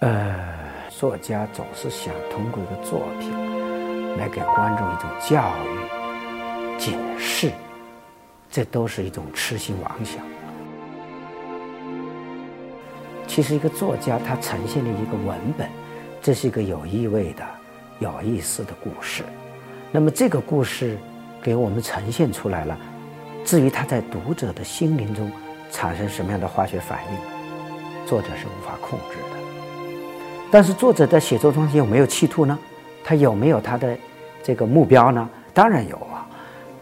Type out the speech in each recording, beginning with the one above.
呃，作家总是想通过一个作品来给观众一种教育、警示，这都是一种痴心妄想。其实，一个作家他呈现的一个文本，这是一个有意味的、有意思的故事。那么，这个故事给我们呈现出来了。至于他在读者的心灵中产生什么样的化学反应，作者是无法控制的。但是作者在写作中有没有企图呢？他有没有他的这个目标呢？当然有啊。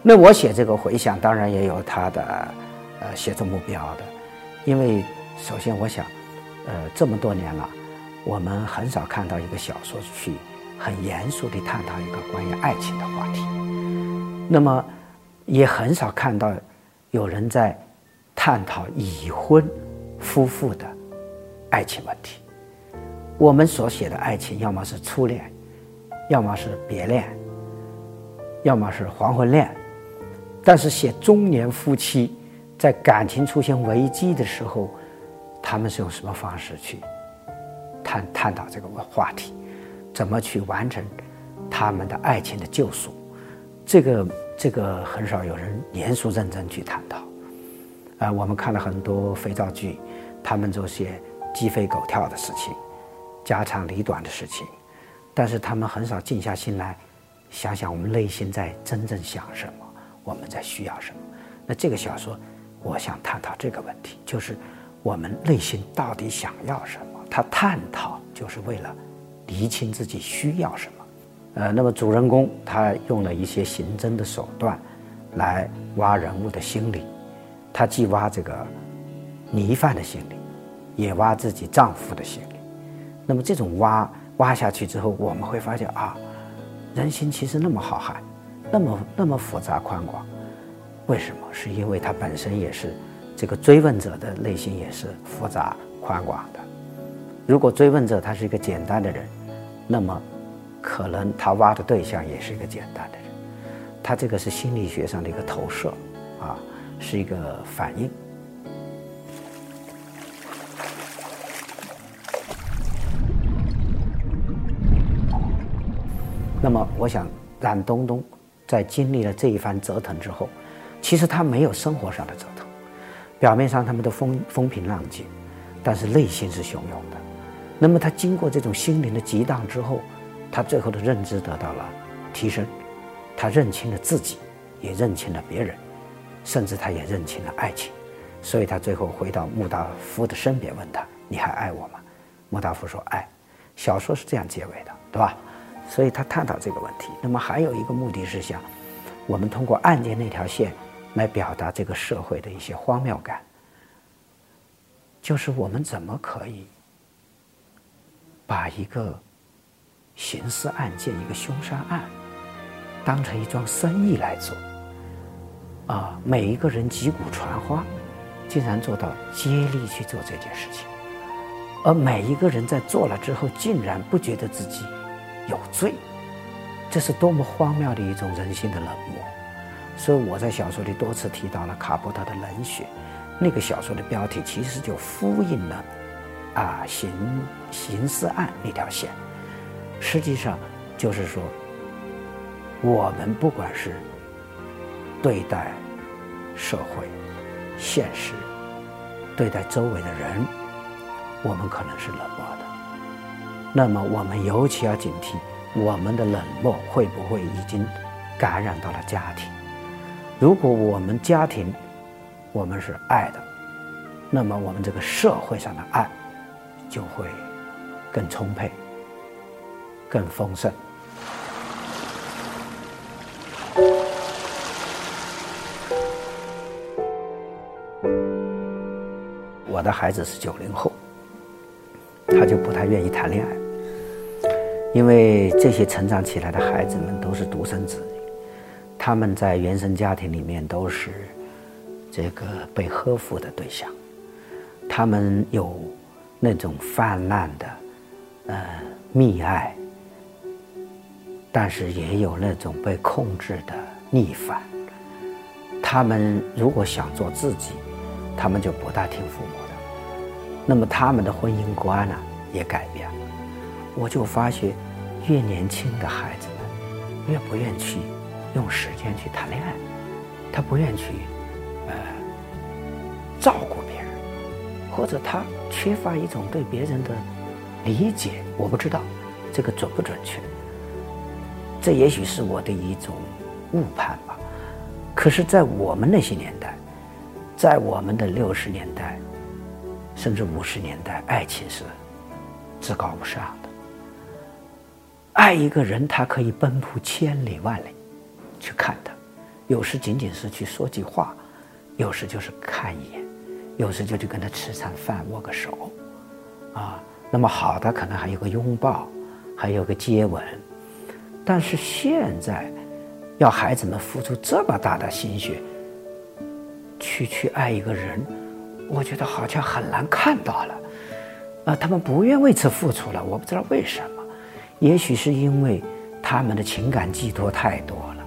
那我写这个回想，当然也有他的呃写作目标的。因为首先我想，呃这么多年了，我们很少看到一个小说去很严肃地探讨一个关于爱情的话题。那么也很少看到有人在探讨已婚夫妇的爱情问题。我们所写的爱情，要么是初恋，要么是别恋，要么是黄昏恋。但是写中年夫妻在感情出现危机的时候，他们是用什么方式去探探讨这个话题？怎么去完成他们的爱情的救赎？这个这个很少有人严肃认真去探讨。啊，我们看了很多肥皂剧，他们做些鸡飞狗跳的事情。家长里短的事情，但是他们很少静下心来想想我们内心在真正想什么，我们在需要什么。那这个小说，我想探讨这个问题，就是我们内心到底想要什么。他探讨就是为了厘清自己需要什么。呃，那么主人公他用了一些刑侦的手段来挖人物的心理，他既挖这个疑犯的心理，也挖自己丈夫的心理。那么这种挖挖下去之后，我们会发现啊，人心其实那么浩瀚，那么那么复杂宽广。为什么？是因为他本身也是这个追问者的内心也是复杂宽广的。如果追问者他是一个简单的人，那么可能他挖的对象也是一个简单的人。他这个是心理学上的一个投射啊，是一个反应。那么，我想，冉东东在经历了这一番折腾之后，其实他没有生活上的折腾，表面上他们都风风平浪静，但是内心是汹涌的。那么他经过这种心灵的激荡之后，他最后的认知得到了提升，他认清了自己，也认清了别人，甚至他也认清了爱情。所以他最后回到穆大夫的身边，问他：“你还爱我吗？”穆大夫说：“爱。”小说是这样结尾的，对吧？所以他探讨这个问题。那么还有一个目的是想，我们通过案件那条线来表达这个社会的一些荒谬感，就是我们怎么可以把一个刑事案件、一个凶杀案当成一桩生意来做？啊，每一个人击鼓传花，竟然做到接力去做这件事情，而每一个人在做了之后，竟然不觉得自己。有罪，这是多么荒谬的一种人性的冷漠。所以我在小说里多次提到了卡波特的《冷血》，那个小说的标题其实就呼应了啊刑刑事案那条线。实际上就是说，我们不管是对待社会、现实，对待周围的人，我们可能是冷漠的。那么我们尤其要警惕，我们的冷漠会不会已经感染到了家庭？如果我们家庭我们是爱的，那么我们这个社会上的爱就会更充沛、更丰盛。我的孩子是九零后。他就不太愿意谈恋爱，因为这些成长起来的孩子们都是独生子女，他们在原生家庭里面都是这个被呵护的对象，他们有那种泛滥的呃溺爱，但是也有那种被控制的逆反。他们如果想做自己，他们就不大听父母。那么他们的婚姻观呢，也改变了。我就发现，越年轻的孩子们越不愿去用时间去谈恋爱，他不愿去呃照顾别人，或者他缺乏一种对别人的理解。我不知道这个准不准确，这也许是我的一种误判吧。可是，在我们那些年代，在我们的六十年代，甚至五十年代，爱情是至高无上的。爱一个人，他可以奔赴千里万里去看他，有时仅仅是去说句话，有时就是看一眼，有时就去跟他吃餐饭、握个手，啊，那么好的可能还有个拥抱，还有个接吻。但是现在，要孩子们付出这么大的心血去去爱一个人，我觉得好像很难看到了，啊，他们不愿为此付出了，我不知道为什么。也许是因为他们的情感寄托太多了，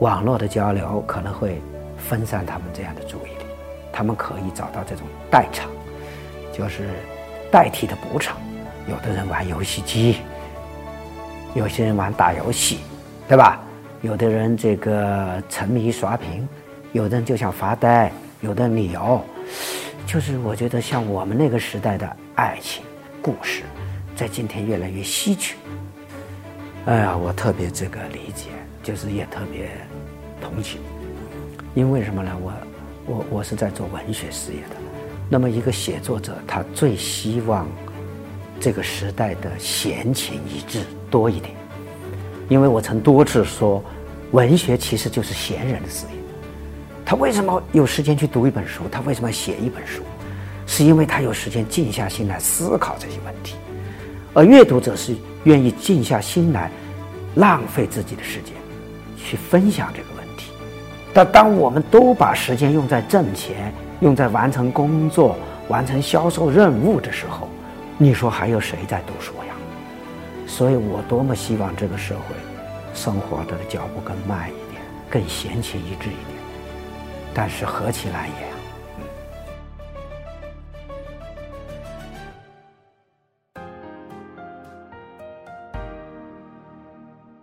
网络的交流可能会分散他们这样的注意力，他们可以找到这种代偿，就是代替的补偿。有的人玩游戏机，有些人玩打游戏，对吧？有的人这个沉迷刷屏，有的人就想发呆，有的理由，就是我觉得像我们那个时代的爱情故事。在今天越来越稀缺。哎呀，我特别这个理解，就是也特别同情。因为什么呢？我我我是在做文学事业的。那么一个写作者，他最希望这个时代的闲情逸致多一点。因为我曾多次说，文学其实就是闲人的事业。他为什么有时间去读一本书？他为什么要写一本书？是因为他有时间静下心来思考这些问题。而阅读者是愿意静下心来，浪费自己的时间，去分享这个问题。但当我们都把时间用在挣钱、用在完成工作、完成销售任务的时候，你说还有谁在读书呀？所以我多么希望这个社会生活的脚步更慢一点，更闲情逸致一点。但是合起来也！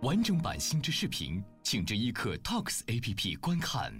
完整版新知视频，请至一刻 Talks APP 观看。